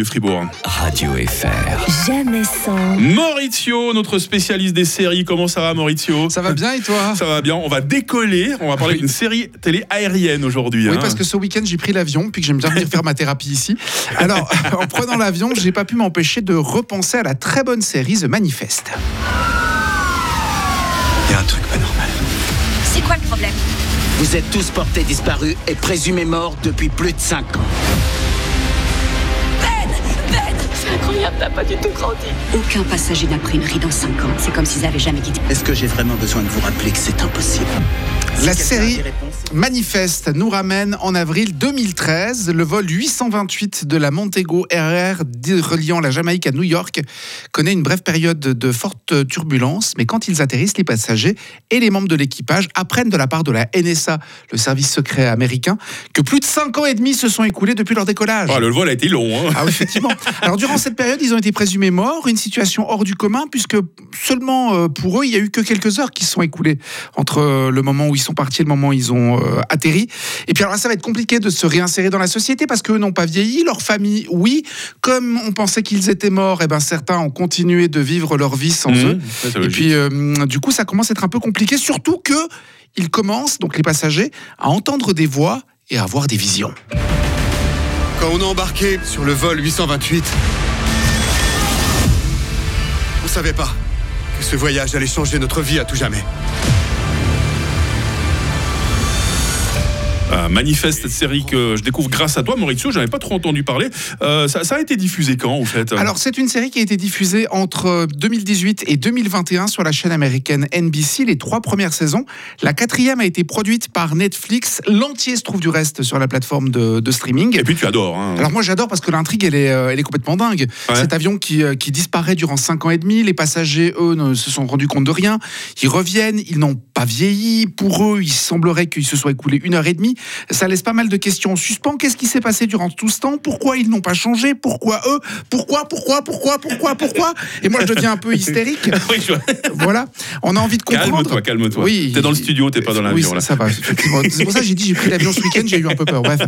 de Fribourg. Radio FR. Jamais sans. Maurizio, notre spécialiste des séries. Comment ça va, Maurizio? Ça va bien et toi? Ça va bien. On va décoller. On va parler d'une série télé aérienne aujourd'hui. Oui, hein. parce que ce week-end, j'ai pris l'avion, puis que j'aime bien venir faire ma thérapie ici. Alors, en prenant l'avion, j'ai pas pu m'empêcher de repenser à la très bonne série The Manifest. Il y a un truc pas normal. C'est quoi le problème? Vous êtes tous portés disparus et présumés morts depuis plus de 5 ans. Incroyable, t'as pas du tout grandi. Aucun passager n'a pris une ride en 5 ans. C'est comme s'ils avaient jamais quitté. Est-ce que j'ai vraiment besoin de vous rappeler que c'est impossible? La série des réponses- Manifest nous ramène en avril 2013. Le vol 828 de la Montego RR reliant la Jamaïque à New York connaît une brève période de forte turbulence, mais quand ils atterrissent, les passagers et les membres de l'équipage apprennent de la part de la NSA, le service secret américain, que plus de 5 ans et demi se sont écoulés depuis leur décollage. Ah, le vol a été long. hein. Ah oui, effectivement. Alors durant cette période, ils ont été présumés morts, une situation hors du commun, puisque seulement euh, pour eux, il y a eu que quelques heures qui se sont écoulées entre euh, le moment où ils sont partis et le moment où ils ont atterri. Et puis alors là, ça va être compliqué de se réinsérer dans la société parce qu'eux n'ont pas vieilli, leur famille, oui. Comme on pensait qu'ils étaient morts, et ben certains ont continué de vivre leur vie sans eux. Mmh, c'est Et logique. puis, euh, du coup, ça commence à être un peu compliqué, surtout que ils commencent, donc les passagers, à entendre des voix et à avoir des visions. Quand on a embarqué sur le vol 828, on savait pas que ce voyage allait changer notre vie à tout jamais. Ah, Manifeste, cette série que je découvre grâce à toi, Maurizio. J'en avais pas trop entendu parler. Euh, ça, ça a été diffusé quand, en fait Alors, c'est une série qui a été diffusée entre 2018 et 2021 sur la chaîne américaine NBC, les trois premières saisons. La quatrième a été produite par Netflix. L'entier se trouve du reste sur la plateforme de, de streaming. Et puis tu adores. hein. Alors moi j'adore parce que l'intrigue elle est, euh, elle est complètement dingue. Ouais. Cet avion qui, euh, qui disparaît durant 5 ans et demi, les passagers eux ne se sont rendus compte de rien. Ils reviennent, ils n'ont pas vieilli. Pour eux, il semblerait qu'il se soit écoulé une heure et demie. Ça laisse pas mal de questions en suspens. Qu'est-ce qui s'est passé durant tout ce temps? Pourquoi ils n'ont pas changé? Pourquoi eux? Pourquoi Pourquoi Pourquoi Pourquoi Pourquoi? Et moi je deviens un peu hystérique. Oui, je- voilà, on a envie de comprendre. Calme-toi, calme-toi. Oui, T'es dans le studio, t'es pas dans oui, l'avion. ça, là. ça va. C'est pour ça que j'ai dit j'ai pris l'avion ce week-end, j'ai eu un peu peur. Bref.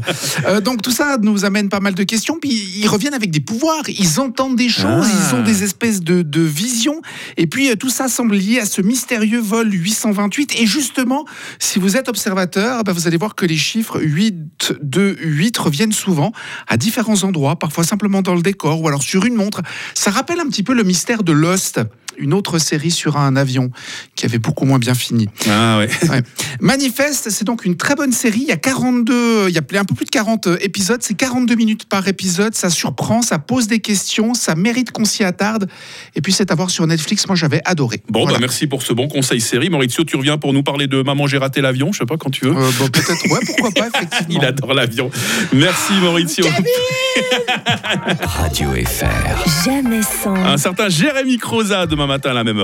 Euh, donc tout ça nous amène pas mal de questions. Puis ils reviennent avec des pouvoirs, ils entendent des choses, Ah. ils ont des espèces de, de visions. Et puis euh, tout ça semble lié à ce mystérieux vol 828. Et justement, si vous êtes observateur, ben, vous allez voir que les chiffres 8, 2, 8 reviennent souvent à différents endroits, parfois simplement dans le décor ou alors sur une montre. Ça rappelle un petit peu le mystère de Lost. Une autre série sur un avion qui avait beaucoup moins bien fini. Ah ouais. Ouais. Manifeste, c'est donc une très bonne série. Il y a 42, il y a un peu plus de 40 épisodes. C'est 42 minutes par épisode. Ça surprend, ça pose des questions, ça mérite qu'on s'y attarde. Et puis c'est à voir sur Netflix. Moi, j'avais adoré. Bon, Voilà. bah merci pour ce bon conseil série. Maurizio, tu reviens pour nous parler de Maman, j'ai raté l'avion. Je sais pas quand tu veux. Euh, bon, peut-être, ouais, pourquoi pas, effectivement. Il adore l'avion. Merci, Maurizio. Radio FR. Jamais sans. Un certain Jérémy Croza matin à la même.